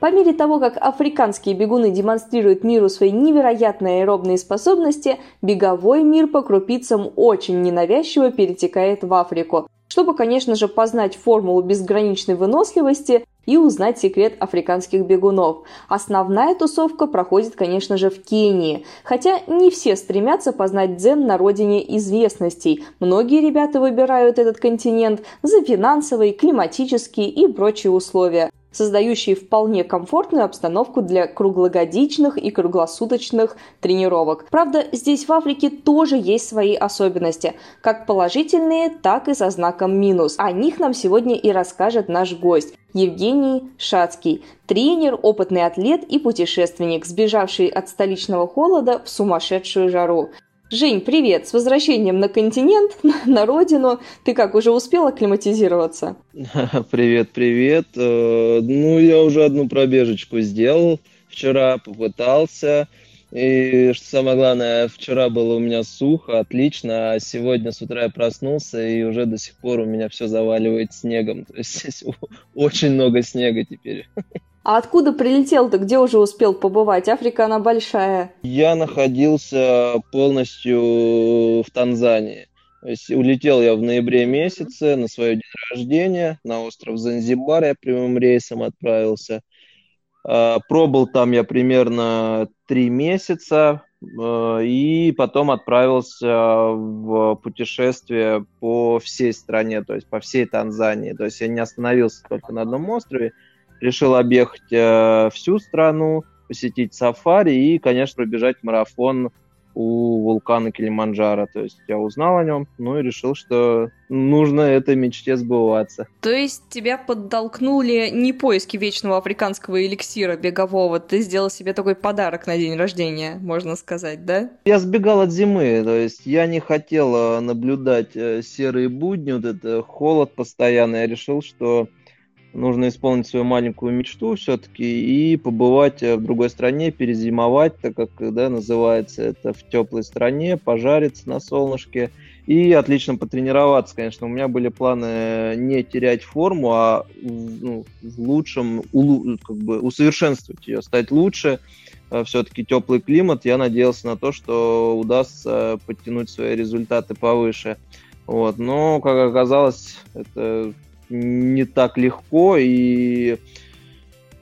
По мере того, как африканские бегуны демонстрируют миру свои невероятные аэробные способности, беговой мир по крупицам очень ненавязчиво перетекает в Африку, чтобы, конечно же, познать формулу безграничной выносливости и узнать секрет африканских бегунов. Основная тусовка проходит, конечно же, в Кении. Хотя не все стремятся познать дзен на родине известностей. Многие ребята выбирают этот континент за финансовые, климатические и прочие условия создающие вполне комфортную обстановку для круглогодичных и круглосуточных тренировок. Правда, здесь в Африке тоже есть свои особенности, как положительные, так и со знаком минус. О них нам сегодня и расскажет наш гость. Евгений Шацкий, тренер, опытный атлет и путешественник, сбежавший от столичного холода в сумасшедшую жару. Жень, привет! С возвращением на континент, на родину. Ты как, уже успел акклиматизироваться? Привет, привет. Э, ну, я уже одну пробежечку сделал. Вчера попытался. И что самое главное, вчера было у меня сухо, отлично, а сегодня с утра я проснулся, и уже до сих пор у меня все заваливает снегом. То есть здесь очень много снега теперь. А откуда прилетел-то? Где уже успел побывать? Африка, она большая. Я находился полностью в Танзании. То есть улетел я в ноябре месяце на свое день рождения на остров Занзибар. Я прямым рейсом отправился. А, пробыл там я примерно три месяца а, и потом отправился в путешествие по всей стране, то есть по всей Танзании. То есть я не остановился только на одном острове, решил объехать э, всю страну, посетить сафари и, конечно, пробежать марафон у вулкана Килиманджаро. То есть я узнал о нем, ну и решил, что нужно этой мечте сбываться. То есть тебя подтолкнули не поиски вечного африканского эликсира бегового, ты сделал себе такой подарок на день рождения, можно сказать, да? Я сбегал от зимы, то есть я не хотел э, наблюдать э, серые будни, вот это холод постоянный. Я решил, что нужно исполнить свою маленькую мечту все-таки и побывать э, в другой стране, перезимовать, так как, да, называется это в теплой стране, пожариться на солнышке и отлично потренироваться, конечно. У меня были планы не терять форму, а ну, в лучшем, как бы усовершенствовать ее, стать лучше. Э, все-таки теплый климат, я надеялся на то, что удастся подтянуть свои результаты повыше. Вот. Но, как оказалось, это не так легко и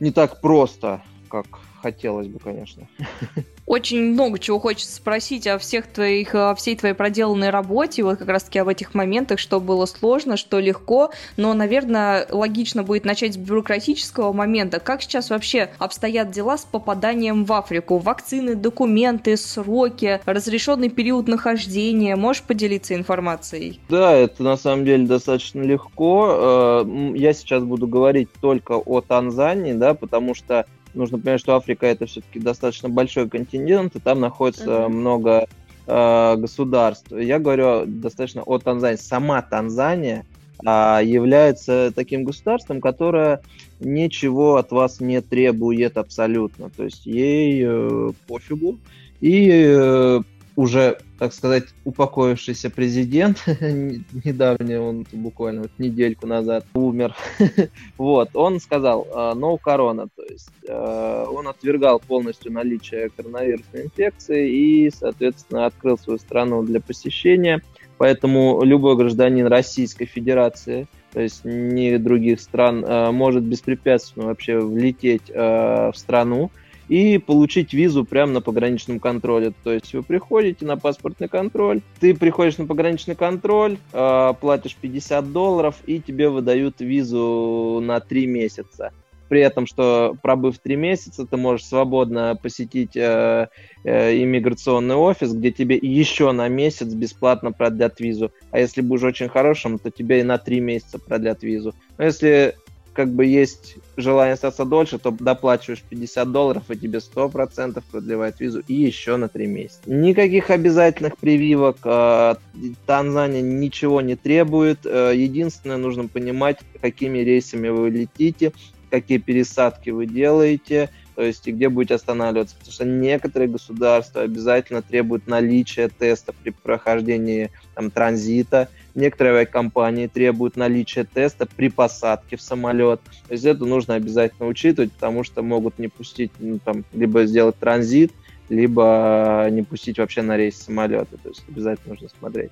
не так просто, как хотелось бы, конечно. Очень много чего хочется спросить о всех твоих, о всей твоей проделанной работе, вот как раз-таки об этих моментах, что было сложно, что легко, но, наверное, логично будет начать с бюрократического момента. Как сейчас вообще обстоят дела с попаданием в Африку? Вакцины, документы, сроки, разрешенный период нахождения? Можешь поделиться информацией? Да, это на самом деле достаточно легко. Э, я сейчас буду говорить только о Танзании, да, потому что нужно понимать, что Африка это все-таки достаточно большой континент, и там находится uh-huh. много э, государств. Я говорю достаточно о Танзании. Сама Танзания э, является таким государством, которое ничего от вас не требует абсолютно. То есть ей э, пофигу. И э, уже, так сказать, упокоившийся президент, недавний, он буквально вот недельку назад умер, вот, он сказал no корона, то есть э, он отвергал полностью наличие коронавирусной инфекции и, соответственно, открыл свою страну для посещения, поэтому любой гражданин Российской Федерации то есть ни других стран, э, может беспрепятственно вообще влететь в страну, и получить визу прямо на пограничном контроле. То есть вы приходите на паспортный контроль, ты приходишь на пограничный контроль, э, платишь 50 долларов и тебе выдают визу на 3 месяца. При этом, что пробыв 3 месяца, ты можешь свободно посетить э, э, иммиграционный офис, где тебе еще на месяц бесплатно продлят визу. А если будешь очень хорошим, то тебе и на 3 месяца продлят визу. Но если как бы есть желание остаться дольше, то доплачиваешь 50 долларов, и тебе 100% продлевает визу, и еще на 3 месяца. Никаких обязательных прививок. Э, Танзания ничего не требует. Э, единственное, нужно понимать, какими рейсами вы летите, какие пересадки вы делаете, то есть и где будете останавливаться. Потому что некоторые государства обязательно требуют наличия теста при прохождении там, транзита, некоторые авиакомпании требуют наличия теста при посадке в самолет. То есть это нужно обязательно учитывать, потому что могут не пустить, ну, там, либо сделать транзит, либо не пустить вообще на рейс самолета. То есть обязательно нужно смотреть.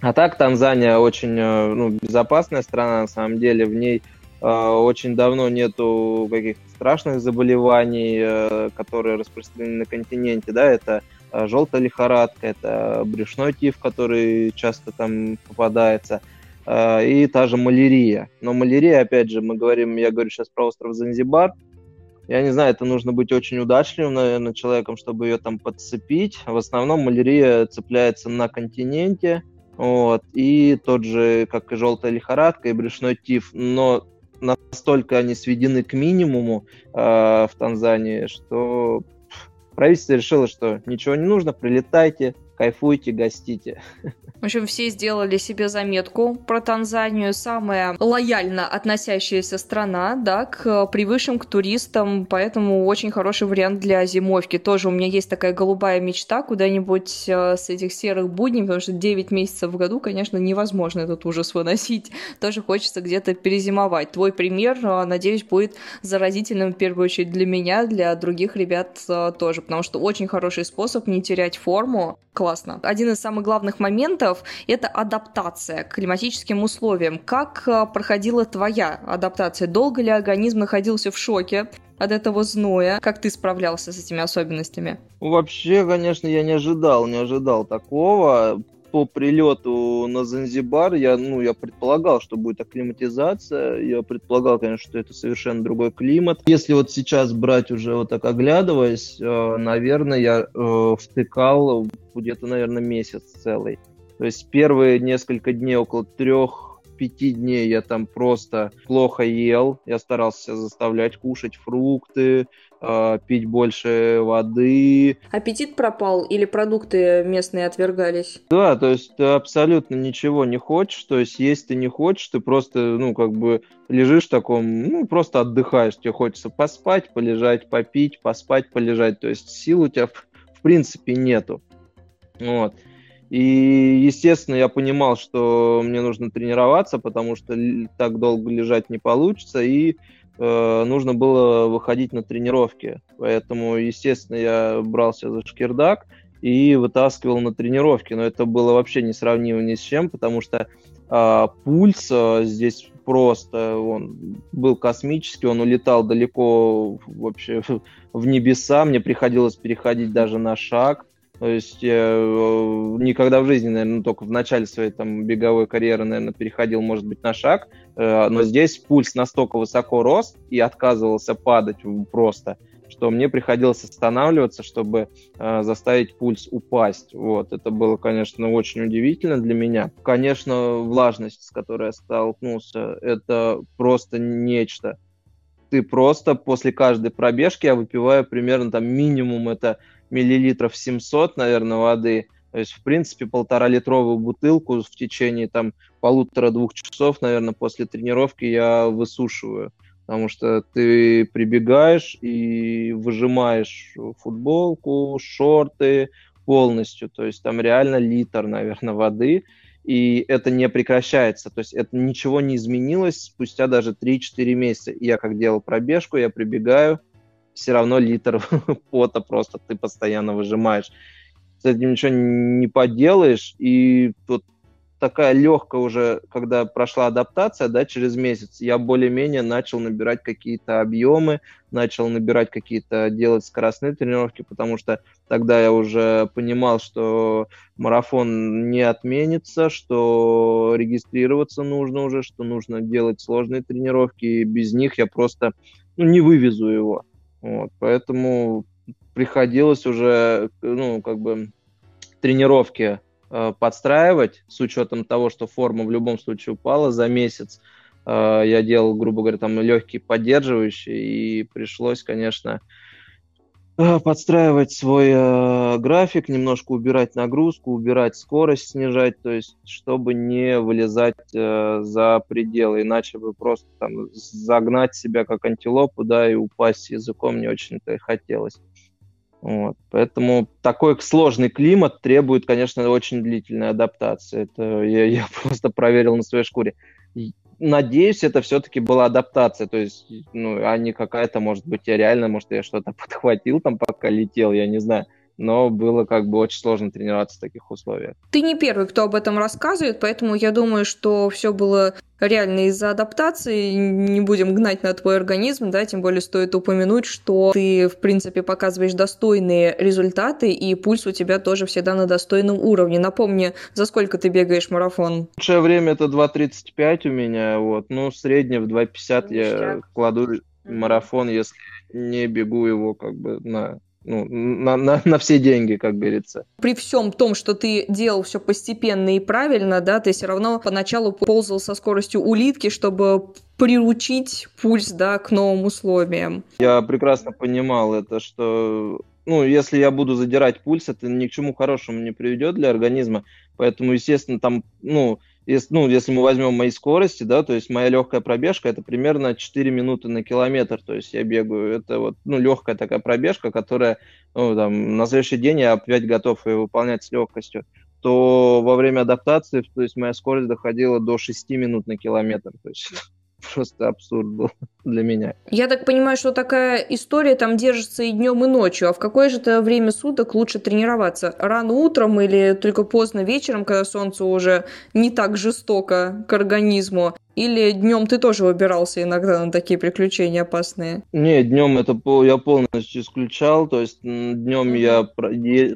А так Танзания очень э, ну, безопасная страна, на самом деле. В ней а, очень давно нету каких-то страшных заболеваний, э, которые распространены на континенте, да, это э, желтая лихорадка, это брюшной тиф, который часто там попадается, э, и та же малярия. Но малярия, опять же, мы говорим, я говорю сейчас про остров Занзибар, я не знаю, это нужно быть очень удачливым, наверное, человеком, чтобы ее там подцепить. В основном малярия цепляется на континенте, вот, и тот же, как и желтая лихорадка, и брюшной тиф, но настолько они сведены к минимуму э, в Танзании, что правительство решило, что ничего не нужно, прилетайте, кайфуйте, гостите. В общем, все сделали себе заметку про Танзанию. Самая лояльно относящаяся страна, да, к привычным, к туристам, поэтому очень хороший вариант для зимовки. Тоже у меня есть такая голубая мечта куда-нибудь э, с этих серых будней, потому что 9 месяцев в году, конечно, невозможно этот ужас выносить. Тоже хочется где-то перезимовать. Твой пример, э, надеюсь, будет заразительным в первую очередь для меня, для других ребят э, тоже, потому что очень хороший способ не терять форму. Классно. Один из самых главных моментов моментов – это адаптация к климатическим условиям. Как э, проходила твоя адаптация? Долго ли организм находился в шоке? от этого зноя. Как ты справлялся с этими особенностями? Вообще, конечно, я не ожидал, не ожидал такого по прилету на Занзибар я, ну, я предполагал, что будет акклиматизация. Я предполагал, конечно, что это совершенно другой климат. Если вот сейчас брать уже вот так оглядываясь, э, наверное, я э, втыкал где-то, наверное, месяц целый. То есть первые несколько дней, около трех пяти дней я там просто плохо ел. Я старался заставлять кушать фрукты, пить больше воды. Аппетит пропал или продукты местные отвергались? Да, то есть ты абсолютно ничего не хочешь. То есть есть ты не хочешь, ты просто, ну, как бы лежишь в таком, ну, просто отдыхаешь. Тебе хочется поспать, полежать, попить, поспать, полежать. То есть сил у тебя в, в принципе нету. Вот. И, естественно, я понимал, что мне нужно тренироваться, потому что так долго лежать не получится, и э, нужно было выходить на тренировки. Поэтому, естественно, я брался за шкирдак и вытаскивал на тренировки. Но это было вообще несравнимо ни с чем, потому что э, пульс э, здесь просто, он был космический, он улетал далеко вообще в небеса, мне приходилось переходить даже на шаг, то есть я э, никогда в жизни, наверное, ну, только в начале своей там беговой карьеры, наверное, переходил, может быть, на шаг, э, но здесь пульс настолько высоко рос и отказывался падать просто, что мне приходилось останавливаться, чтобы э, заставить пульс упасть. Вот, это было, конечно, очень удивительно для меня. Конечно, влажность, с которой я столкнулся, это просто нечто. Ты просто после каждой пробежки я выпиваю примерно там минимум это миллилитров 700, наверное, воды. То есть, в принципе, полтора-литровую бутылку в течение там полутора-двух часов, наверное, после тренировки я высушиваю. Потому что ты прибегаешь и выжимаешь футболку, шорты полностью. То есть там реально литр, наверное, воды. И это не прекращается. То есть это ничего не изменилось спустя даже 3-4 месяца. Я как делал пробежку, я прибегаю, все равно литр пота просто ты постоянно выжимаешь. С этим ничего не поделаешь, и тут такая легкая уже, когда прошла адаптация, да, через месяц, я более-менее начал набирать какие-то объемы, начал набирать какие-то, делать скоростные тренировки, потому что тогда я уже понимал, что марафон не отменится, что регистрироваться нужно уже, что нужно делать сложные тренировки, и без них я просто ну, не вывезу его. Вот, поэтому приходилось уже, ну, как бы тренировки подстраивать с учетом того, что форма в любом случае упала за месяц. э, я делал, грубо говоря, там легкий поддерживающий, и пришлось, конечно, э, подстраивать свой э, график, немножко убирать нагрузку, убирать скорость, снижать, то есть чтобы не вылезать э, за пределы, иначе бы просто там загнать себя как антилопу, да, и упасть языком не очень-то и хотелось. Вот. Поэтому такой сложный климат требует, конечно, очень длительной адаптации. Это я, я просто проверил на своей шкуре. Надеюсь, это все-таки была адаптация, то есть, ну, а не какая-то, может быть, я реально, может, я что-то подхватил там, пока летел, я не знаю но было как бы очень сложно тренироваться в таких условиях. Ты не первый, кто об этом рассказывает, поэтому я думаю, что все было реально из-за адаптации. Не будем гнать на твой организм, да, тем более стоит упомянуть, что ты, в принципе, показываешь достойные результаты, и пульс у тебя тоже всегда на достойном уровне. Напомни, за сколько ты бегаешь марафон? Лучшее время это 2.35 у меня, вот, ну, среднее в 2.50 я кладу марафон, если не бегу его как бы на ну, на, на, на все деньги, как говорится. При всем том, что ты делал все постепенно и правильно, да, ты все равно поначалу ползал со скоростью улитки, чтобы приручить пульс, да, к новым условиям. Я прекрасно понимал это, что ну, если я буду задирать пульс, это ни к чему хорошему не приведет для организма. Поэтому, естественно, там, ну, если, ну, если мы возьмем мои скорости, да, то есть моя легкая пробежка это примерно 4 минуты на километр, то есть я бегаю, это вот, ну, легкая такая пробежка, которая, ну, там, на следующий день я опять готов ее выполнять с легкостью, то во время адаптации, то есть моя скорость доходила до 6 минут на километр, то есть просто абсурд был для меня. Я так понимаю, что такая история там держится и днем, и ночью. А в какое же это время суток лучше тренироваться? Рано утром или только поздно вечером, когда солнце уже не так жестоко к организму? Или днем ты тоже выбирался иногда на такие приключения опасные? Не, днем это я полностью исключал. То есть днем я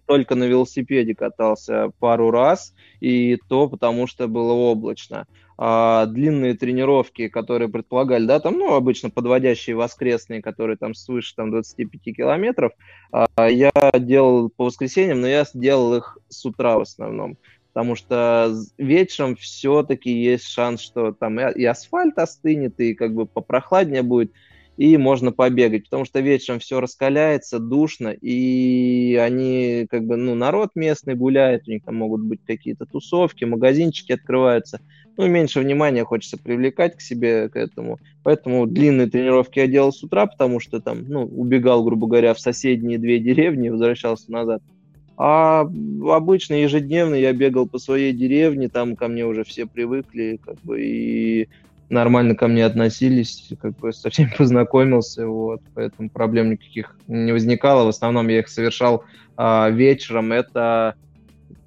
только на велосипеде катался пару раз, и то потому что было облачно а, длинные тренировки, которые предполагали, да, там, ну, обычно подводящие воскресные, которые там свыше там 25 километров, а, я делал по воскресеньям, но я делал их с утра в основном, потому что вечером все-таки есть шанс, что там и асфальт остынет, и как бы попрохладнее будет, и можно побегать, потому что вечером все раскаляется, душно, и они, как бы, ну, народ местный гуляет, у них там могут быть какие-то тусовки, магазинчики открываются, ну, меньше внимания хочется привлекать к себе, к этому. Поэтому длинные тренировки я делал с утра, потому что там, ну, убегал, грубо говоря, в соседние две деревни возвращался назад. А обычно ежедневно я бегал по своей деревне, там ко мне уже все привыкли, как бы, и нормально ко мне относились, как бы со всеми познакомился, вот, поэтому проблем никаких не возникало. В основном я их совершал а, вечером. Это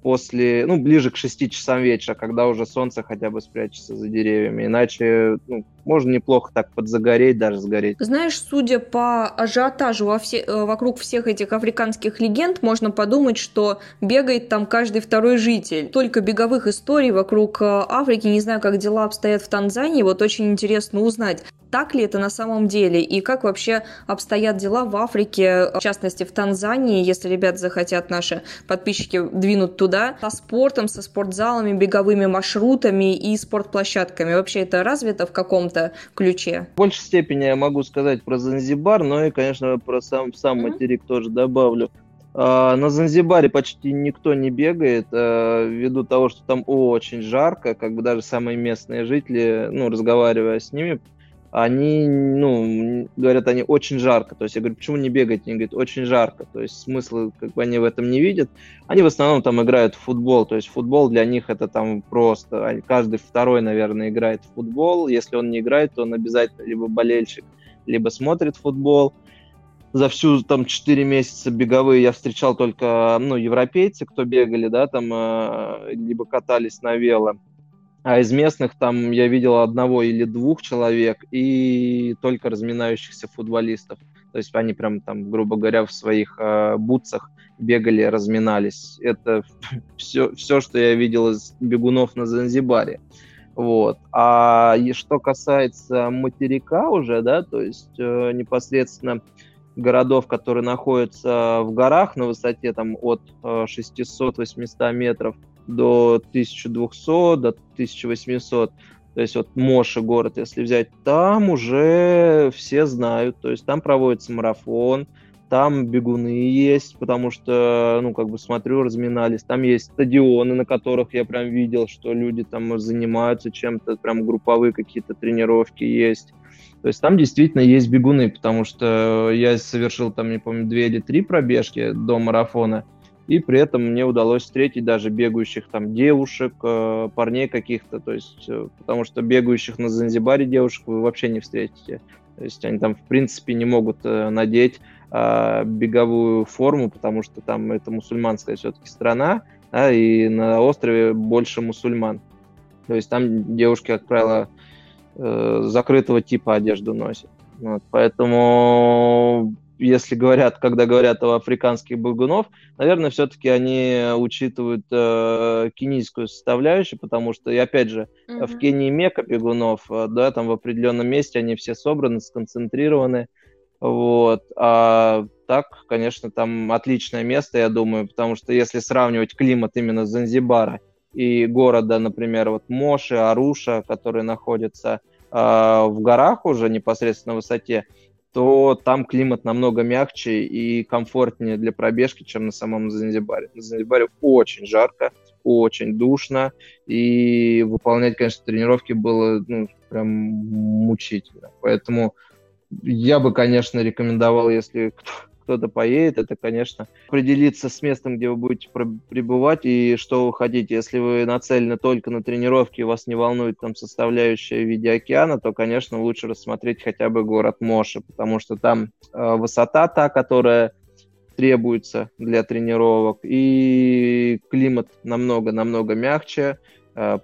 после, ну, ближе к 6 часам вечера, когда уже солнце хотя бы спрячется за деревьями. Иначе ну, можно неплохо так подзагореть, даже сгореть. Знаешь, судя по ажиотажу во все, э, вокруг всех этих африканских легенд, можно подумать, что бегает там каждый второй житель. Только беговых историй вокруг э, Африки, не знаю, как дела обстоят в Танзании, вот очень интересно узнать, так ли это на самом деле и как вообще обстоят дела в Африке, в частности в Танзании, если ребят захотят наши подписчики двинуть туда, со спортом, со спортзалами, беговыми маршрутами и спортплощадками. Вообще это развито в каком-то ключе? В большей степени я могу сказать про Занзибар, но и, конечно, про сам, сам mm-hmm. материк тоже добавлю. А, на Занзибаре почти никто не бегает, а, ввиду того, что там очень жарко, как бы даже самые местные жители, ну, разговаривая с ними, они, ну, говорят, они очень жарко. То есть я говорю, почему не бегать? Они говорят, очень жарко. То есть смысла как бы они в этом не видят. Они в основном там играют в футбол. То есть футбол для них это там просто... Каждый второй, наверное, играет в футбол. Если он не играет, то он обязательно либо болельщик, либо смотрит футбол. За всю там 4 месяца беговые я встречал только, ну, европейцы, кто бегали, да, там, э, либо катались на вело а из местных там я видел одного или двух человек и только разминающихся футболистов. То есть они прям там, грубо говоря, в своих э, бутсах бегали, разминались. Это все, все, что я видел из бегунов на Занзибаре. Вот. А и что касается материка уже, да, то есть э, непосредственно городов, которые находятся в горах на высоте там от э, 600-800 метров, до 1200, до 1800, то есть вот Моши город, если взять, там уже все знают, то есть там проводится марафон, там бегуны есть, потому что, ну, как бы смотрю, разминались. Там есть стадионы, на которых я прям видел, что люди там занимаются чем-то, прям групповые какие-то тренировки есть. То есть там действительно есть бегуны, потому что я совершил там, не помню, две или три пробежки до марафона, и при этом мне удалось встретить даже бегающих там девушек, э, парней каких-то, то есть, э, потому что бегающих на Занзибаре девушек вы вообще не встретите. То есть они там, в принципе, не могут э, надеть э, беговую форму, потому что там это мусульманская все-таки страна, да, и на острове больше мусульман. То есть там девушки, как правило, закрытого типа одежду носят. Вот, поэтому если говорят, когда говорят о африканских бегунов, наверное, все-таки они учитывают э, кенийскую составляющую, потому что, и опять же, mm-hmm. в Кении мека бегунов, э, да, там в определенном месте они все собраны, сконцентрированы, вот, а так, конечно, там отличное место, я думаю, потому что если сравнивать климат именно Занзибара и города, например, вот Моши, Аруша, которые находятся э, в горах уже непосредственно на высоте, то там климат намного мягче и комфортнее для пробежки, чем на самом Занзибаре. На Занзибаре очень жарко, очень душно, и выполнять, конечно, тренировки было ну, прям мучительно. Поэтому я бы, конечно, рекомендовал, если кто-то поедет, это, конечно, определиться с местом, где вы будете пребывать и что вы хотите. Если вы нацелены только на тренировки, и вас не волнует там составляющая в виде океана, то, конечно, лучше рассмотреть хотя бы город Моши, потому что там э, высота та, которая требуется для тренировок, и климат намного-намного мягче,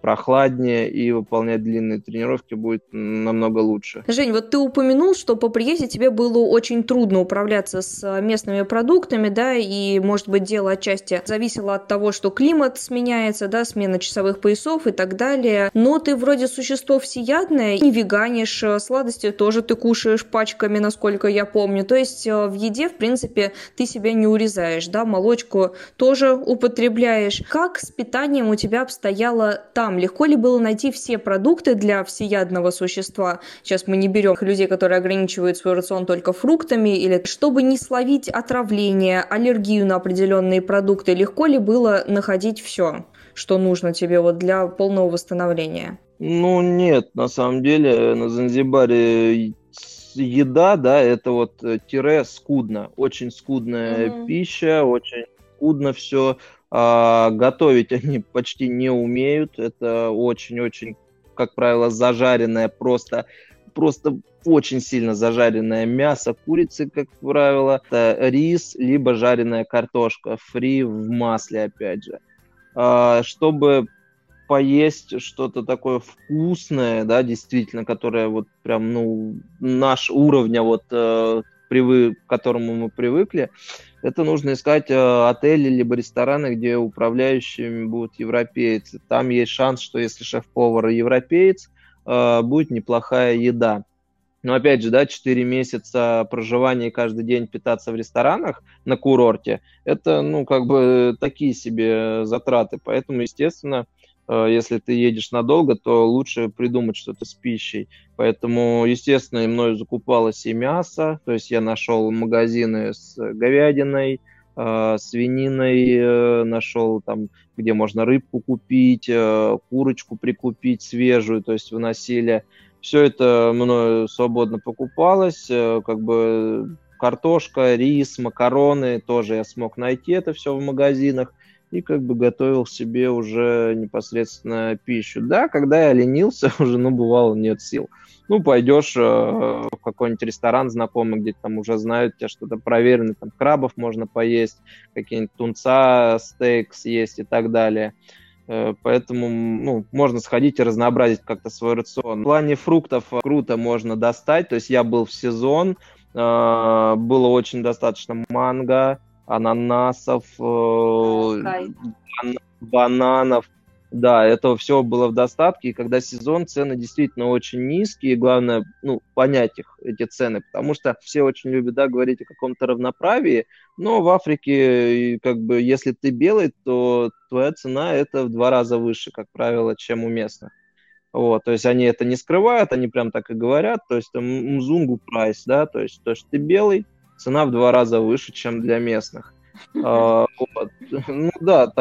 прохладнее и выполнять длинные тренировки будет намного лучше. Жень, вот ты упомянул, что по приезде тебе было очень трудно управляться с местными продуктами, да, и, может быть, дело отчасти зависело от того, что климат сменяется, да, смена часовых поясов и так далее, но ты вроде существо всеядное, не веганишь, э, сладости тоже ты кушаешь пачками, насколько я помню, то есть э, в еде, в принципе, ты себя не урезаешь, да, молочку тоже употребляешь. Как с питанием у тебя обстояло там? Легко ли было найти все продукты для всеядного существа? Сейчас мы не берем людей, которые ограничивают свой рацион только фруктами, или чтобы не словить отравление, аллергию на определенные продукты, легко ли было находить все, что нужно тебе вот для полного восстановления? Ну, нет, на самом деле на Занзибаре еда, да, это вот э, тире скудно, очень скудная mm-hmm. пища, очень скудно все. А, готовить они почти не умеют. Это очень-очень, как правило, зажаренное, просто, просто очень сильно зажаренное мясо курицы, как правило. Это рис, либо жареная картошка фри в масле, опять же. А, чтобы поесть что-то такое вкусное, да, действительно, которое вот прям, ну, наш уровня вот э, привык, к которому мы привыкли, это нужно искать э, отели либо рестораны, где управляющими будут европейцы. Там есть шанс, что если шеф-повар европеец, э, будет неплохая еда. Но опять же, да, 4 месяца проживания и каждый день питаться в ресторанах на курорте, это, ну, как бы такие себе затраты. Поэтому, естественно, Э, если ты едешь надолго, то лучше придумать что-то с пищей. Поэтому, естественно, мною закупалось и мясо, то есть я нашел магазины с говядиной, э, свининой, э, нашел там, где можно рыбку купить, курочку прикупить свежую, то есть выносили. Все это мною свободно покупалось, как бы картошка, рис, макароны тоже я смог найти это все в магазинах и как бы готовил себе уже непосредственно пищу. Да, когда я ленился, уже, ну, бывало, нет сил. Ну, пойдешь э, в какой-нибудь ресторан знакомый, где там уже знают тебя что-то проверено, там крабов можно поесть, какие-нибудь тунца, стейк съесть и так далее. Э, поэтому ну, можно сходить и разнообразить как-то свой рацион. В плане фруктов круто можно достать. То есть я был в сезон, э, было очень достаточно манго, ананасов, э, бананов. Да, это все было в достатке, и когда сезон, цены действительно очень низкие, и главное, ну, понять их, эти цены, потому что все очень любят, да, говорить о каком-то равноправии, но в Африке, как бы, если ты белый, то твоя цена это в два раза выше, как правило, чем у местных. Вот, то есть они это не скрывают, они прям так и говорят, то есть там мзунгу прайс, да, то есть то, что ты белый, цена в два раза выше, чем для местных. А, вот. Ну да,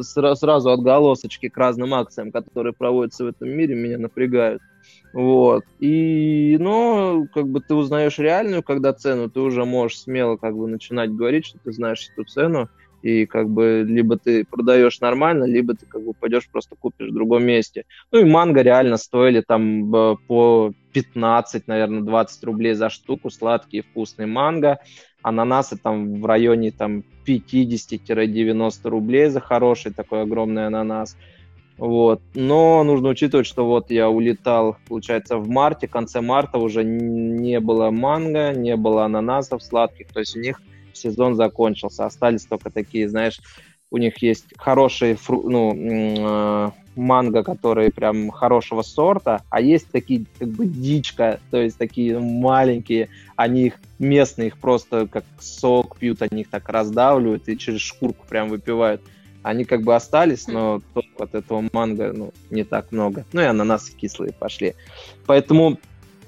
сразу отголосочки к разным акциям, которые проводятся в этом мире, меня напрягают. Вот. И, но, как бы ты узнаешь реальную, когда цену, ты уже можешь смело как бы начинать говорить, что ты знаешь эту цену, и как бы либо ты продаешь нормально, либо ты как бы пойдешь просто купишь в другом месте. Ну и манго реально стоили там по 15, наверное, 20 рублей за штуку, сладкие вкусные манго. Ананасы там в районе там 50-90 рублей за хороший такой огромный ананас. Вот. Но нужно учитывать, что вот я улетал, получается, в марте, в конце марта уже не было манго, не было ананасов сладких, то есть у них сезон закончился. Остались только такие, знаешь, у них есть хорошие фру, ну, э, манго, которые прям хорошего сорта, а есть такие как бы дичка, то есть такие маленькие, они их местные, их просто как сок пьют, они их так раздавливают и через шкурку прям выпивают. Они как бы остались, но только от этого манго ну, не так много. Ну и ананасы кислые пошли. Поэтому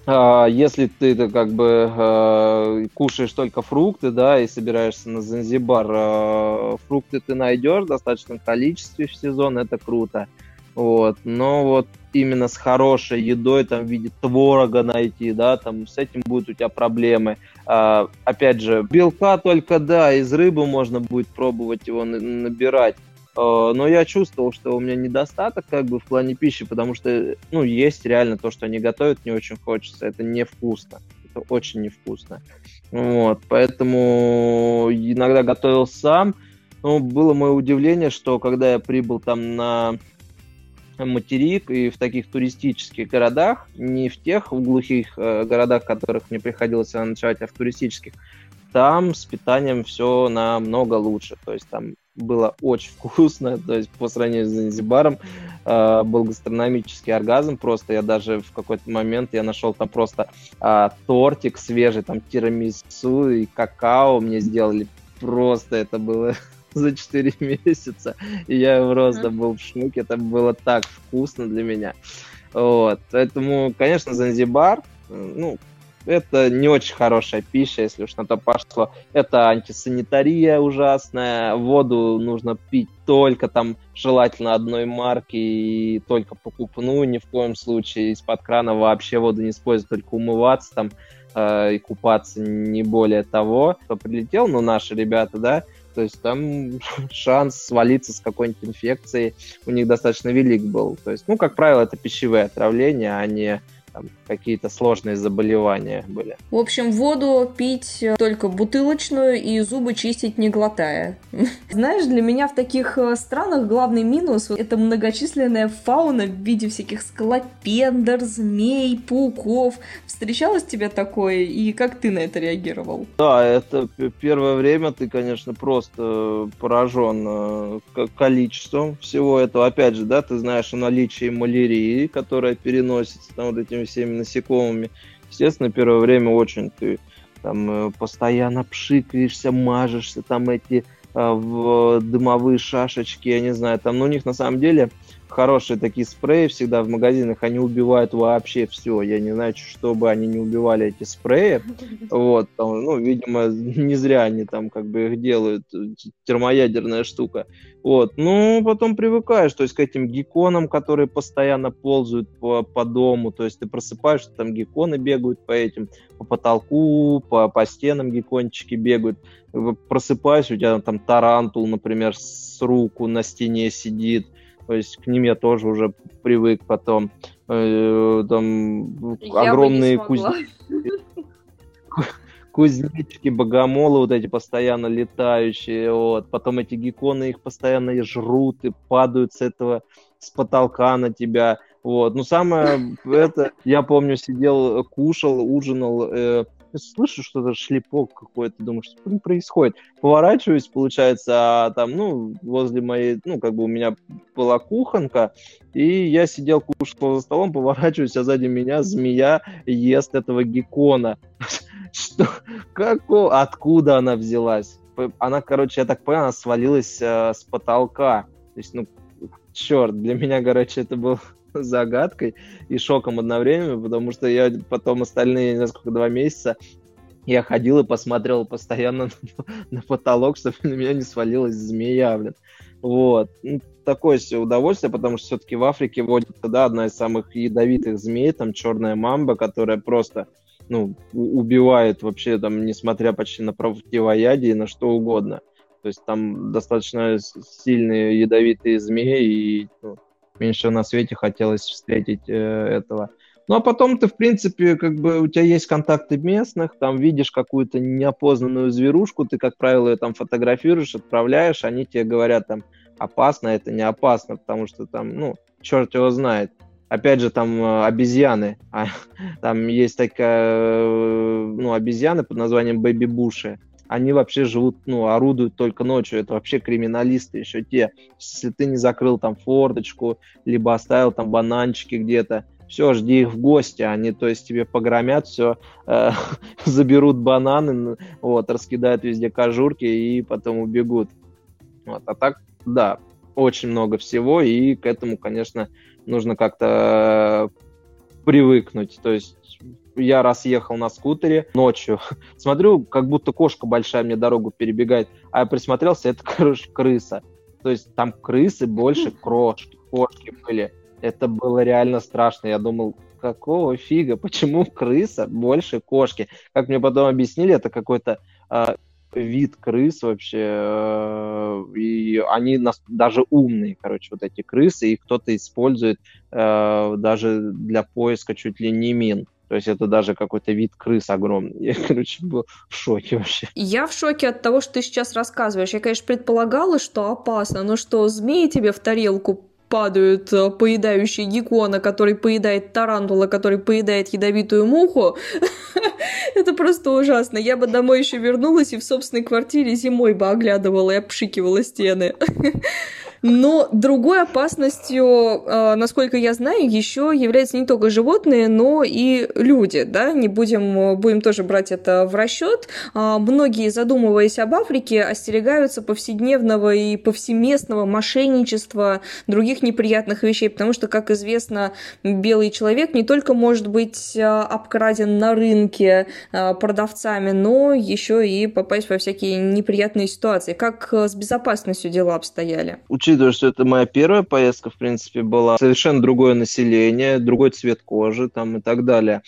если ты как бы а, кушаешь только фрукты, да, и собираешься на Занзибар, а, фрукты ты найдешь в достаточном количестве в сезон, это круто. Вот. Но вот именно с хорошей едой, там, в виде творога найти, да, там, с этим будут у тебя проблемы. А, опять же, белка только, да, из рыбы можно будет пробовать его набирать. А, но я чувствовал, что у меня недостаток как бы в плане пищи, потому что, ну, есть реально то, что они готовят, не очень хочется. Это невкусно. Это очень невкусно. Вот, поэтому иногда готовил сам. Но было мое удивление, что когда я прибыл там на материк и в таких туристических городах, не в тех в глухих э, городах, которых мне приходилось ночевать, а в туристических, там с питанием все намного лучше. То есть там было очень вкусно, то есть по сравнению с Занзибаром э, был гастрономический оргазм, просто я даже в какой-то момент я нашел там просто э, тортик свежий, там тирамису и какао мне сделали, просто это было за 4 месяца, и я просто был в шоке, это было так вкусно для меня. Вот, поэтому, конечно, Занзибар, ну, это не очень хорошая пища, если уж на то пошло. Это антисанитария ужасная, воду нужно пить только там, желательно одной марки и только покупную, ни в коем случае из-под крана вообще воду не использовать, только умываться там э, и купаться, не более того. Кто прилетел, ну, наши ребята, да, то есть там шанс свалиться с какой-нибудь инфекцией у них достаточно велик был. То есть, ну, как правило, это пищевые отравления, а не там какие-то сложные заболевания были. В общем, воду пить только бутылочную и зубы чистить не глотая. Знаешь, для меня в таких э, странах главный минус — это многочисленная фауна в виде всяких скалопендр, змей, пауков. Встречалось тебе такое, и как ты на это реагировал? Да, это первое время ты, конечно, просто поражен э, количеством всего этого. Опять же, да, ты знаешь о наличии малярии, которая переносится там вот этими всеми насекомыми. Естественно, первое время очень ты там э, постоянно пшикаешься, мажешься, там эти э, в дымовые шашечки, я не знаю, там, ну, у них на самом деле хорошие такие спреи всегда в магазинах, они убивают вообще все. Я не знаю, что бы они не убивали эти спреи. Вот, там, ну, видимо, не зря они там как бы их делают, термоядерная штука. Вот, ну, потом привыкаешь, то есть к этим гекконам, которые постоянно ползают по, по дому, то есть ты просыпаешься, там гекконы бегают по этим, по потолку, по, по стенам геккончики бегают. Просыпаешься, у тебя там тарантул, например, с руку на стене сидит, то есть к ним я тоже уже привык потом. Э, там я огромные кузнечики, кузнечики, богомолы вот эти постоянно летающие, вот. Потом эти гекконы их постоянно жрут и падают с этого, с потолка на тебя. Вот. Ну, самое это, я помню, сидел, кушал, ужинал, э, слышу что-то шлепок какой-то, думаю, что там происходит. Поворачиваюсь, получается, а там, ну, возле моей, ну, как бы у меня была кухонка, и я сидел, кушал за столом, поворачиваюсь, а сзади меня змея ест этого геккона. Что? Какого? Откуда она взялась? Она, короче, я так понял, она свалилась э, с потолка. То есть, ну, черт, для меня, короче, это был загадкой и шоком одновременно, потому что я потом остальные несколько два месяца я ходил и посмотрел постоянно на, потолок, чтобы на меня не свалилась змея, блин. Вот. Ну, такое себе удовольствие, потому что все-таки в Африке водится, да, одна из самых ядовитых змей, там черная мамба, которая просто, ну, убивает вообще, там, несмотря почти на противоядие, на что угодно. То есть там достаточно сильные ядовитые змеи, и ну, меньше на свете хотелось встретить э, этого. Ну, а потом ты, в принципе, как бы у тебя есть контакты местных, там видишь какую-то неопознанную зверушку, ты, как правило, ее там фотографируешь, отправляешь, они тебе говорят там, опасно это, не опасно, потому что там, ну, черт его знает. Опять же, там э, обезьяны. А, там есть такая, э, ну, обезьяны под названием бэби-буши они вообще живут, ну, орудуют только ночью. Это вообще криминалисты еще те. Если ты не закрыл там форточку, либо оставил там бананчики где-то, все, жди их в гости, они, то есть, тебе погромят все, э, заберут бананы, вот, раскидают везде кожурки и потом убегут. Вот, а так, да, очень много всего, и к этому, конечно, нужно как-то привыкнуть. То есть я раз ехал на скутере ночью, смотрю, как будто кошка большая мне дорогу перебегает, а я присмотрелся, это, короче, крыса. То есть там крысы больше крошки, кошки были. Это было реально страшно. Я думал, какого фига, почему крыса больше кошки? Как мне потом объяснили, это какой-то э, вид крыс вообще, э, и они нас, даже умные, короче, вот эти крысы, и кто-то использует э, даже для поиска чуть ли не мин. То есть это даже какой-то вид крыс огромный. Я, короче, был в шоке вообще. Я в шоке от того, что ты сейчас рассказываешь. Я, конечно, предполагала, что опасно, но что змеи тебе в тарелку падают э, поедающие геккона, который поедает тарантула, который поедает ядовитую муху. Это просто ужасно. Я бы домой еще вернулась и в собственной квартире зимой бы оглядывала и обшикивала стены. Но другой опасностью, а, насколько я знаю, еще являются не только животные, но и люди, да, не будем, будем тоже брать это в расчет. А, многие, задумываясь об Африке, остерегаются повседневного и повсеместного мошенничества, других неприятных вещей, потому что, как известно, белый человек не только может быть а, обкраден на рынке продавцами, но еще и попасть во всякие неприятные ситуации. Как с безопасностью дела обстояли? Что это моя первая поездка, в принципе, была, совершенно другое население, другой цвет кожи там и так далее.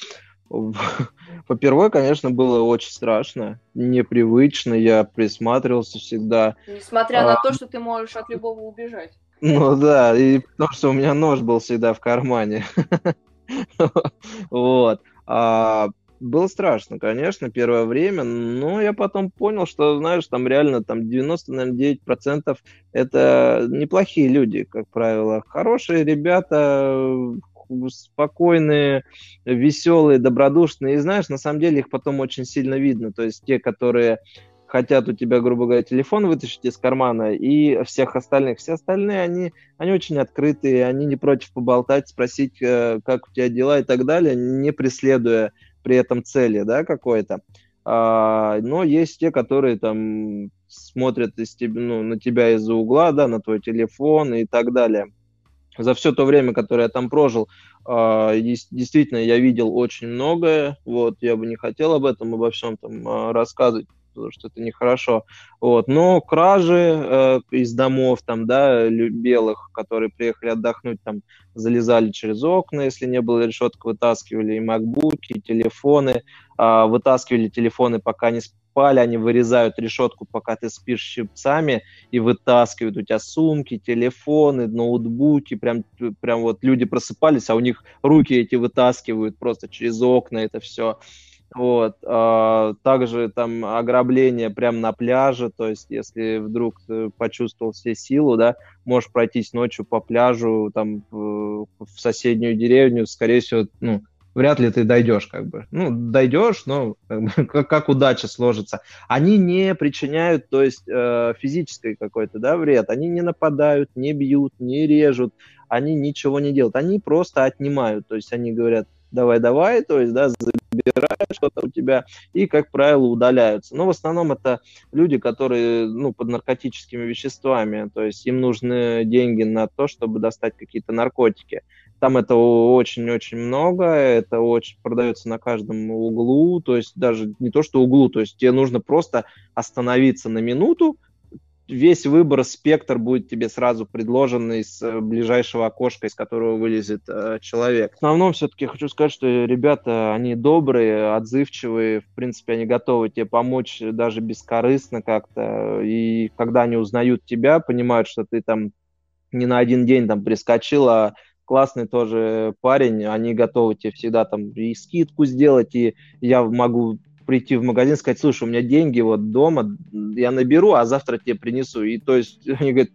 По-первых, конечно, было очень страшно, непривычно, я присматривался всегда. Несмотря а... на то, что ты можешь от любого убежать. Ну да, и потому что у меня нож был всегда в кармане. Вот. Было страшно, конечно, первое время, но я потом понял, что, знаешь, там реально там 99% это неплохие люди, как правило. Хорошие ребята, спокойные, веселые, добродушные. И знаешь, на самом деле их потом очень сильно видно. То есть те, которые хотят у тебя, грубо говоря, телефон вытащить из кармана, и всех остальных. Все остальные, они, они очень открытые, они не против поболтать, спросить, э, как у тебя дела и так далее, не преследуя при этом цели, да, какой-то. А, но есть те, которые там смотрят из тебя, ну, на тебя из-за угла, да, на твой телефон и так далее. За все то время, которое я там прожил, а, действительно, я видел очень многое. Вот, я бы не хотел об этом, обо всем там а, рассказывать, потому что это нехорошо. Вот. Но кражи э, из домов, там, да, белых, которые приехали отдохнуть, там, залезали через окна, если не было решеток, вытаскивали и макбуки, и телефоны, э, вытаскивали телефоны, пока не спали, они вырезают решетку, пока ты спишь щипцами, и вытаскивают у тебя сумки, телефоны, ноутбуки, прям, прям вот люди просыпались, а у них руки эти вытаскивают просто через окна это все. Вот. А, также там ограбление прямо на пляже, то есть если вдруг ты почувствовал все силу, да, можешь пройтись ночью по пляжу, там в соседнюю деревню, скорее всего, ну, вряд ли ты дойдешь, как бы. Ну, дойдешь, но как, как удача сложится. Они не причиняют, то есть э, физической какой-то, да, вред. Они не нападают, не бьют, не режут, они ничего не делают. Они просто отнимают, то есть они говорят, давай-давай, то есть, да, забирают что-то у тебя и, как правило, удаляются. Но в основном это люди, которые, ну, под наркотическими веществами, то есть им нужны деньги на то, чтобы достать какие-то наркотики. Там этого очень-очень много, это очень продается на каждом углу, то есть даже не то, что углу, то есть тебе нужно просто остановиться на минуту, весь выбор, спектр будет тебе сразу предложен из э, ближайшего окошка, из которого вылезет э, человек. В основном все-таки хочу сказать, что ребята, они добрые, отзывчивые, в принципе, они готовы тебе помочь даже бескорыстно как-то, и когда они узнают тебя, понимают, что ты там не на один день там прискочил, а классный тоже парень, они готовы тебе всегда там и скидку сделать, и я могу прийти в магазин, сказать, слушай, у меня деньги вот дома, я наберу, а завтра тебе принесу. И то есть они говорят,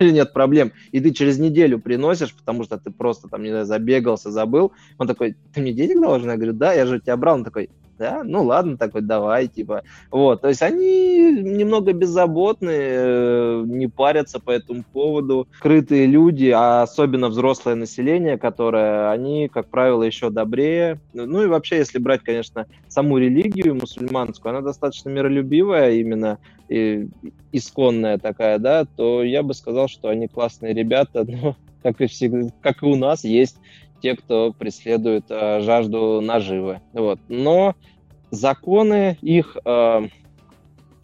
нет проблем. И ты через неделю приносишь, потому что ты просто там, не знаю, забегался, забыл. Он такой, ты мне денег должен? Я говорю, да, я же тебя брал. Он такой, да, ну ладно, такой, давай, типа, вот, то есть они немного беззаботные, э, не парятся по этому поводу, крытые люди, а особенно взрослое население, которое, они, как правило, еще добрее, ну и вообще, если брать, конечно, саму религию мусульманскую, она достаточно миролюбивая именно, и исконная такая, да, то я бы сказал, что они классные ребята, но как и всегда, как и у нас, есть те, кто преследует э, жажду наживы. Вот. Но законы их э,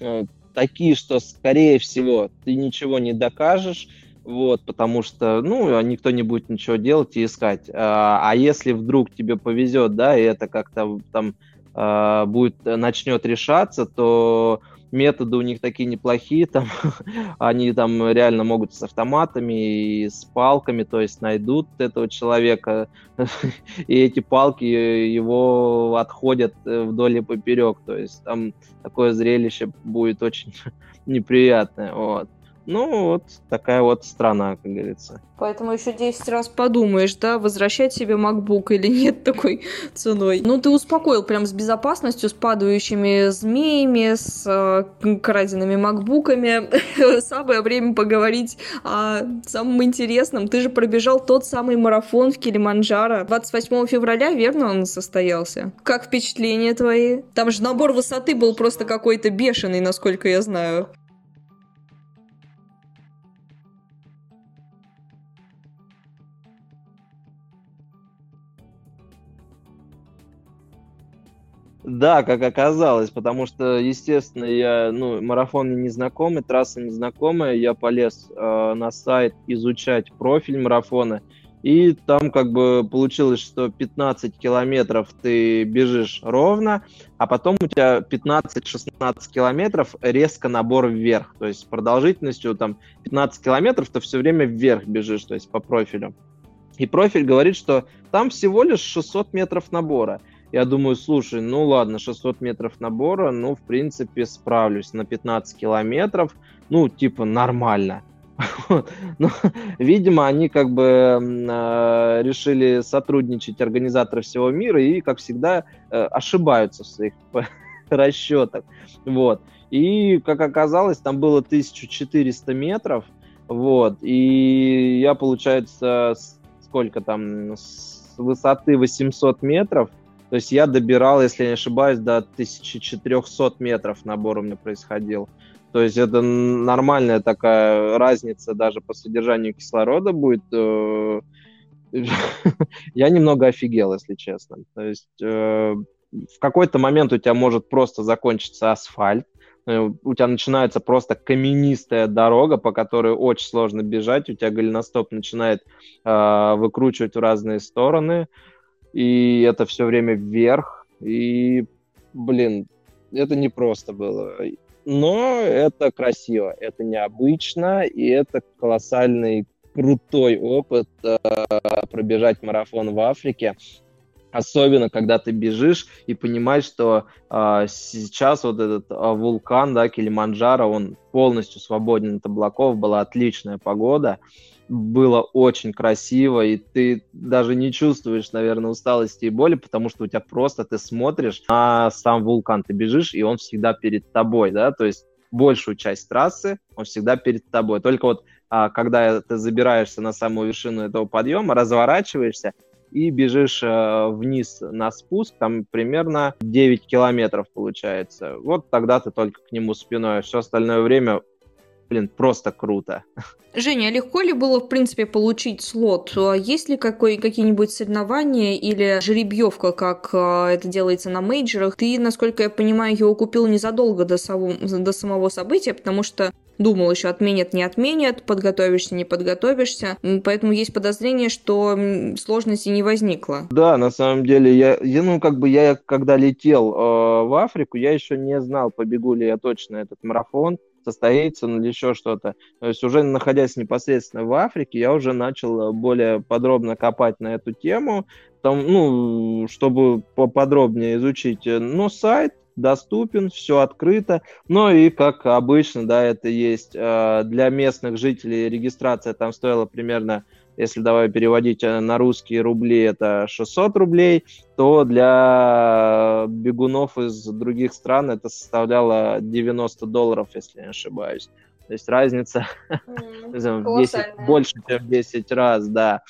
э, такие, что, скорее всего, ты ничего не докажешь, вот, потому что, ну, никто не будет ничего делать и искать. А, а если вдруг тебе повезет, да, и это как-то там э, будет, начнет решаться, то методы у них такие неплохие, там они там реально могут с автоматами и с палками, то есть найдут этого человека, и эти палки его отходят э, вдоль и поперек, то есть там такое зрелище будет очень неприятное, вот. Ну, вот такая вот страна, как говорится. Поэтому еще 10 раз подумаешь, да, возвращать себе MacBook или нет такой ценой. Ну, ты успокоил прям с безопасностью, с падающими змеями, с э, краденными макбуками. Самое время поговорить о самом интересном. Ты же пробежал тот самый марафон в Килиманджаро. 28 февраля, верно, он состоялся? Как впечатления твои? Там же набор высоты был просто какой-то бешеный, насколько я знаю. Да, как оказалось, потому что, естественно, я, ну, марафон мне незнакомый, трасса незнакомая, я полез э, на сайт изучать профиль марафона, и там как бы получилось, что 15 километров ты бежишь ровно, а потом у тебя 15-16 километров резко набор вверх, то есть продолжительностью там 15 километров ты все время вверх бежишь, то есть по профилю. И профиль говорит, что там всего лишь 600 метров набора. Я думаю, слушай, ну ладно, 600 метров набора, ну, в принципе, справлюсь на 15 километров, ну, типа, нормально. Но, видимо, они как бы э, решили сотрудничать организаторы всего мира и, как всегда, э, ошибаются в своих расчетах. Вот. И, как оказалось, там было 1400 метров, вот, и я, получается, сколько там, с высоты 800 метров то есть я добирал, если не ошибаюсь, до 1400 метров набор у меня происходил. То есть это нормальная такая разница даже по содержанию кислорода будет. Э, я немного офигел, если честно. То есть э, в какой-то момент у тебя может просто закончиться асфальт, э, у тебя начинается просто каменистая дорога, по которой очень сложно бежать, у тебя голеностоп начинает выкручивать в разные стороны, и это все время вверх, и, блин, это не просто было. Но это красиво, это необычно, и это колоссальный крутой опыт э, пробежать марафон в Африке. Особенно, когда ты бежишь и понимаешь, что э, сейчас вот этот э, вулкан, да, Килиманджаро, он полностью свободен от облаков, была отличная погода, было очень красиво, и ты даже не чувствуешь, наверное, усталости и боли, потому что у тебя просто ты смотришь на сам вулкан, ты бежишь, и он всегда перед тобой, да, то есть большую часть трассы он всегда перед тобой. Только вот а, когда ты забираешься на самую вершину этого подъема, разворачиваешься, и бежишь э, вниз на спуск, там примерно 9 километров получается. Вот тогда ты только к нему спиной, все остальное время блин, просто круто. Женя, а легко ли было, в принципе, получить слот? А есть ли какой, какие-нибудь соревнования или жеребьевка, как а, это делается на мейджорах? Ты, насколько я понимаю, его купил незадолго до, самого, до самого события, потому что думал еще отменят, не отменят, подготовишься, не подготовишься. Поэтому есть подозрение, что сложностей не возникло. Да, на самом деле, я, я ну, как бы я, когда летел э, в Африку, я еще не знал, побегу ли я точно этот марафон состоится или еще что-то. То есть уже находясь непосредственно в Африке, я уже начал более подробно копать на эту тему, там, ну, чтобы поподробнее изучить. Но сайт доступен, все открыто. Ну и как обычно, да, это есть э, для местных жителей регистрация там стоила примерно, если давай переводить э, на русские рубли, это 600 рублей, то для бегунов из других стран это составляло 90 долларов, если не ошибаюсь. То есть разница mm, 10, больше, чем в 10 раз, да.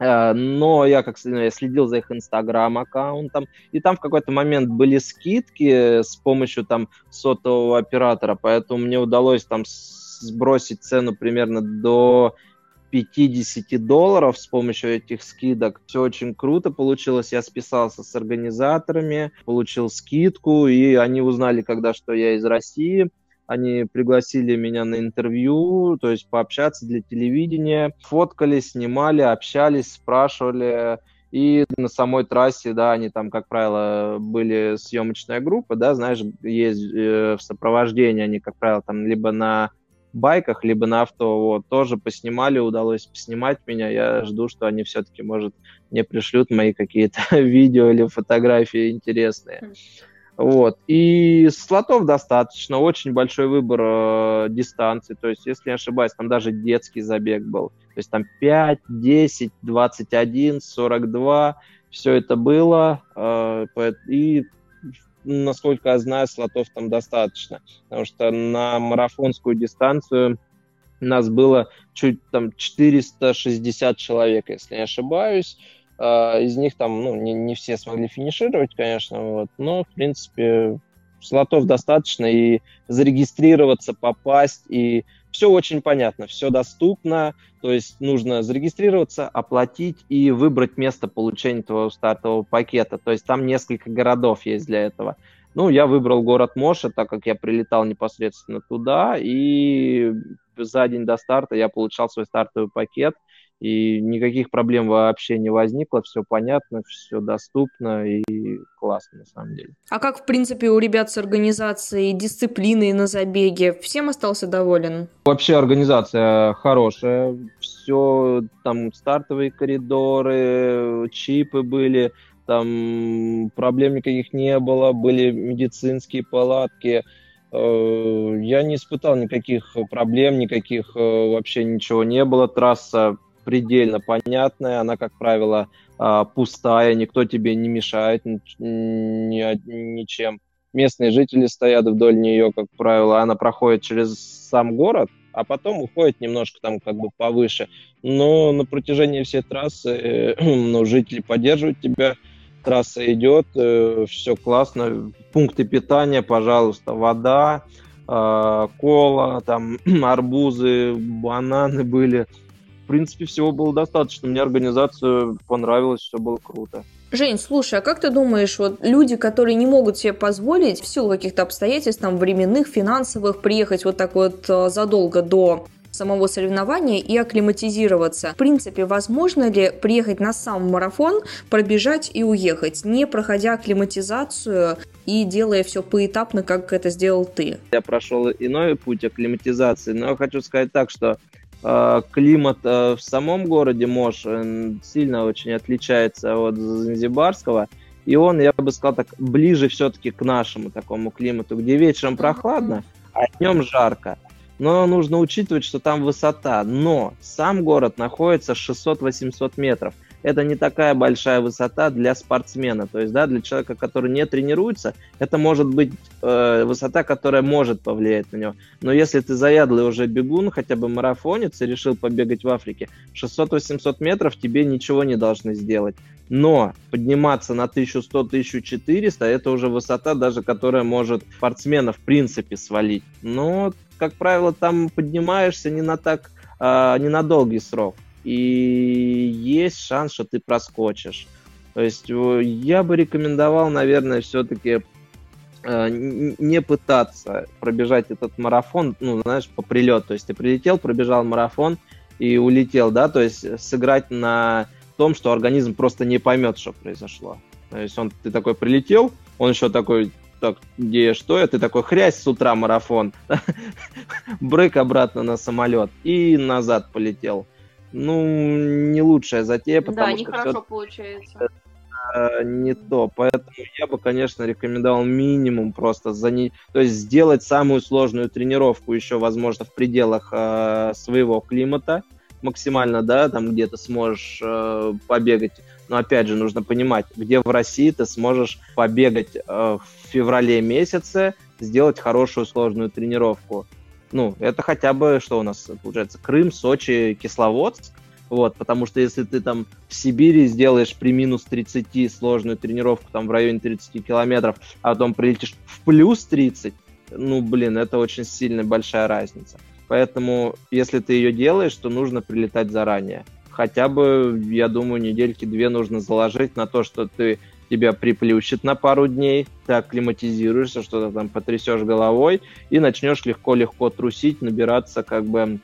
Э, но я как ну, я следил за их инстаграм-аккаунтом, и там в какой-то момент были скидки с помощью там сотового оператора, поэтому мне удалось там сбросить цену примерно до 50 долларов с помощью этих скидок. Все очень круто получилось. Я списался с организаторами, получил скидку, и они узнали, когда что я из России. Они пригласили меня на интервью, то есть пообщаться для телевидения. Фоткали, снимали, общались, спрашивали. И на самой трассе, да, они там, как правило, были съемочная группа, да, знаешь, есть э, в сопровождении, они, как правило, там либо на байках, либо на авто, вот, тоже поснимали, удалось поснимать меня, я жду, что они все-таки, может, мне пришлют мои какие-то видео или фотографии интересные. Вот. И слотов достаточно, очень большой выбор э, дистанций. То есть, если не ошибаюсь, там даже детский забег был. То есть там 5, 10, 21, 42. Все это было. Э, и насколько я знаю, слотов там достаточно. Потому что на марафонскую дистанцию нас было чуть там 460 человек, если не ошибаюсь. А, из них там, ну, не, не все смогли финишировать, конечно, вот, но, в принципе, слотов достаточно, и зарегистрироваться, попасть, и все очень понятно, все доступно, то есть нужно зарегистрироваться, оплатить и выбрать место получения твоего стартового пакета, то есть там несколько городов есть для этого. Ну, я выбрал город Моша, так как я прилетал непосредственно туда, и за день до старта я получал свой стартовый пакет – и никаких проблем вообще не возникло, все понятно, все доступно и классно на самом деле. А как, в принципе, у ребят с организацией дисциплины на забеге? Всем остался доволен? Вообще организация хорошая, все там стартовые коридоры, чипы были, там проблем никаких не было, были медицинские палатки, э, я не испытал никаких проблем, никаких э, вообще ничего не было. Трасса предельно понятная, она, как правило, а, пустая, никто тебе не мешает ничем. Местные жители стоят вдоль нее, как правило, она проходит через сам город, а потом уходит немножко там как бы повыше. Но на протяжении всей трассы ну, жители поддерживают тебя, трасса идет, э, все классно, пункты питания, пожалуйста, вода, а, кола, там арбузы, бананы были, принципе, всего было достаточно. Мне организация понравилась, все было круто. Жень, слушай, а как ты думаешь, вот люди, которые не могут себе позволить в силу каких-то обстоятельств, там, временных, финансовых, приехать вот так вот э, задолго до самого соревнования и акклиматизироваться. В принципе, возможно ли приехать на сам марафон, пробежать и уехать, не проходя акклиматизацию и делая все поэтапно, как это сделал ты? Я прошел иной путь акклиматизации, но хочу сказать так, что климат а, в самом городе Мош сильно очень отличается от Занзибарского. И он, я бы сказал так, ближе все-таки к нашему такому климату, где вечером прохладно, а днем жарко. Но нужно учитывать, что там высота. Но сам город находится 600-800 метров. Это не такая большая высота для спортсмена. То есть, да, для человека, который не тренируется, это может быть э, высота, которая может повлиять на него. Но если ты заядлый уже бегун, хотя бы марафонец, и решил побегать в Африке, 600-800 метров тебе ничего не должны сделать. Но подниматься на 1100-1400 это уже высота, даже которая может спортсмена в принципе свалить. Но, как правило, там поднимаешься не на так, э, не на долгий срок и есть шанс, что ты проскочишь. То есть я бы рекомендовал, наверное, все-таки э, не пытаться пробежать этот марафон, ну, знаешь, по прилету. То есть ты прилетел, пробежал марафон и улетел, да, то есть сыграть на том, что организм просто не поймет, что произошло. То есть он, ты такой прилетел, он еще такой, так, где что, ты такой хрясь с утра марафон, брейк обратно на самолет и назад полетел ну, не лучшая затея, потому да, что... Да, нехорошо получается. не то. Поэтому я бы, конечно, рекомендовал минимум просто за не... То есть сделать самую сложную тренировку еще, возможно, в пределах э, своего климата максимально, да, там где ты сможешь э, побегать. Но опять же, нужно понимать, где в России ты сможешь побегать э, в феврале месяце, сделать хорошую сложную тренировку ну, это хотя бы, что у нас получается, Крым, Сочи, Кисловодск, вот, потому что если ты там в Сибири сделаешь при минус 30 сложную тренировку там в районе 30 километров, а потом прилетишь в плюс 30, ну, блин, это очень сильная большая разница. Поэтому, если ты ее делаешь, то нужно прилетать заранее. Хотя бы, я думаю, недельки две нужно заложить на то, что ты тебя приплющит на пару дней, ты акклиматизируешься, что-то там потрясешь головой и начнешь легко-легко трусить, набираться как бы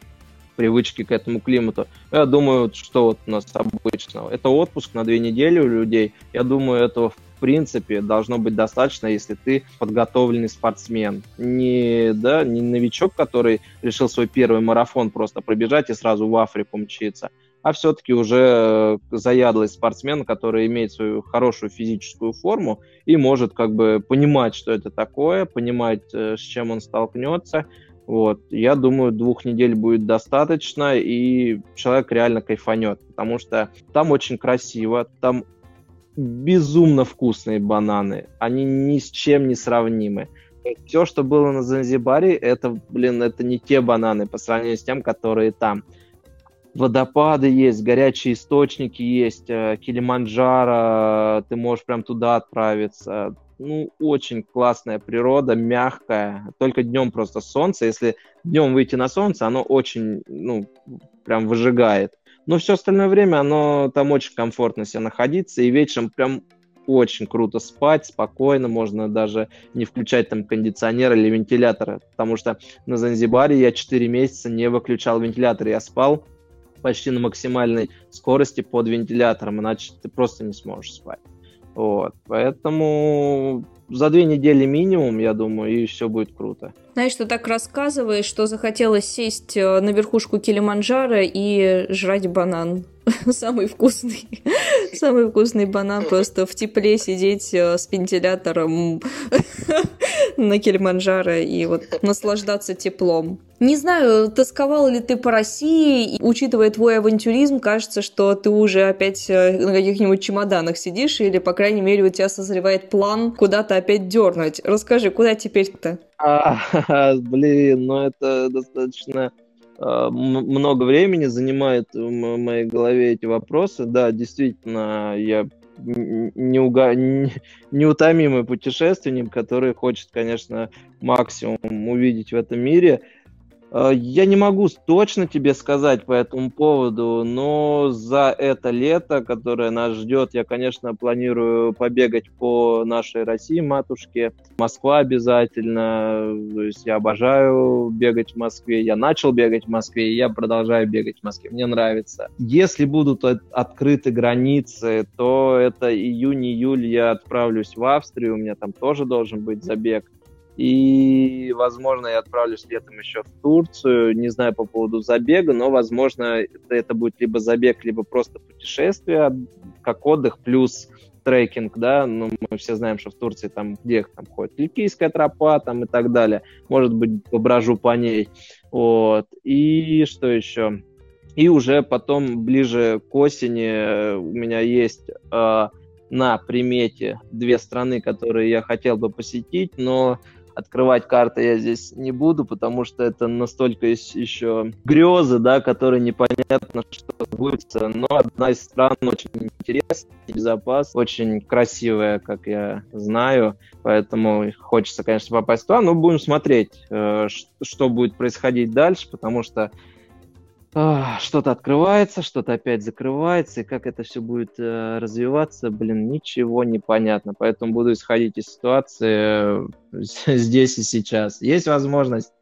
привычки к этому климату. Я думаю, что вот у нас обычно. Это отпуск на две недели у людей. Я думаю, этого в принципе должно быть достаточно, если ты подготовленный спортсмен. Не, да, не новичок, который решил свой первый марафон просто пробежать и сразу в Африку мчиться, а все-таки уже э, заядлый спортсмен, который имеет свою хорошую физическую форму и может как бы понимать, что это такое, понимать, э, с чем он столкнется. Вот. Я думаю, двух недель будет достаточно, и человек реально кайфанет, потому что там очень красиво, там безумно вкусные бананы, они ни с чем не сравнимы. Все, что было на Занзибаре, это, блин, это не те бананы по сравнению с тем, которые там водопады есть, горячие источники есть, э, Килиманджаро, ты можешь прям туда отправиться. Ну, очень классная природа, мягкая. Только днем просто солнце. Если днем выйти на солнце, оно очень, ну, прям выжигает. Но все остальное время оно там очень комфортно себе находиться. И вечером прям очень круто спать, спокойно, можно даже не включать там кондиционер или вентилятор, потому что на Занзибаре я 4 месяца не выключал вентилятор, я спал почти на максимальной скорости под вентилятором, иначе ты просто не сможешь спать. Вот, поэтому за две недели минимум, я думаю, и все будет круто. Знаешь, ты так рассказываешь, что захотелось сесть э, на верхушку Килиманджаро и жрать банан. Самый вкусный. Самый вкусный банан. Просто в тепле сидеть э, с вентилятором на Килиманджаро и вот наслаждаться теплом. Не знаю, тосковал ли ты по России, и, учитывая твой авантюризм, кажется, что ты уже опять э, на каких-нибудь чемоданах сидишь, или, по крайней мере, у тебя созревает план куда-то опять дернуть. Расскажи, куда теперь-то? А, блин, ну это достаточно много времени занимает в моей голове эти вопросы. Да, действительно, я неуга... неутомимый путешественник, который хочет, конечно, максимум увидеть в этом мире. Э, я не могу точно тебе сказать по этому поводу, но за это лето, которое нас ждет, я, конечно, планирую побегать по нашей России, матушке. Москва обязательно. То есть я обожаю бегать в Москве. Я начал бегать в Москве, и я продолжаю бегать в Москве. Мне нравится. Если будут открыты границы, то это июнь-июль я отправлюсь в Австрию. У меня там тоже должен быть забег. И, возможно, я отправлюсь летом еще в Турцию. Не знаю по поводу забега, но, возможно, это, будет либо забег, либо просто путешествие, как отдых, плюс трекинг, да, ну, мы все знаем, что в Турции там, где там ходит Ликийская тропа там и так далее, может быть, поброжу по ней, вот, и что еще? И уже потом, ближе к осени, у меня есть э, на примете две страны, которые я хотел бы посетить, но открывать карты я здесь не буду, потому что это настолько еще грезы, да, которые непонятно, что будет. Но одна из стран очень интересная, безопас, очень красивая, как я знаю, поэтому хочется, конечно, попасть туда, но будем смотреть, э, что будет происходить дальше, потому что что-то открывается, что-то опять закрывается, и как это все будет э, развиваться, блин, ничего не понятно. Поэтому буду исходить из ситуации э, здесь и сейчас. Есть возможность,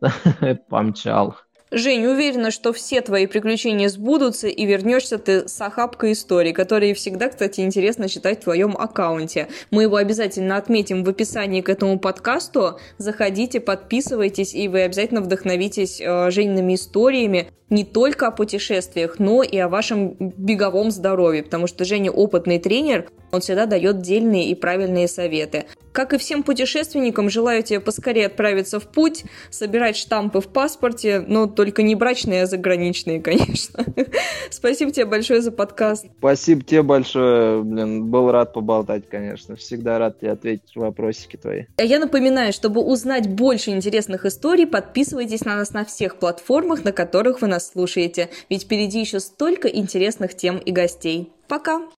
помчал. Жень, уверена, что все твои приключения сбудутся и вернешься ты с охапкой историй, которые всегда, кстати, интересно читать в твоем аккаунте. Мы его обязательно отметим в описании к этому подкасту. Заходите, подписывайтесь, и вы обязательно вдохновитесь э, Жениными историями не только о путешествиях, но и о вашем беговом здоровье, потому что Женя опытный тренер, он всегда дает дельные и правильные советы. Как и всем путешественникам, желаю тебе поскорее отправиться в путь, собирать штампы в паспорте, но только не брачные, а заграничные, конечно. Спасибо тебе большое за подкаст. Спасибо тебе большое, блин, был рад поболтать, конечно. Всегда рад тебе ответить вопросики твои. А я напоминаю, чтобы узнать больше интересных историй, подписывайтесь на нас на всех платформах, на которых вы нас слушаете, ведь впереди еще столько интересных тем и гостей. Пока!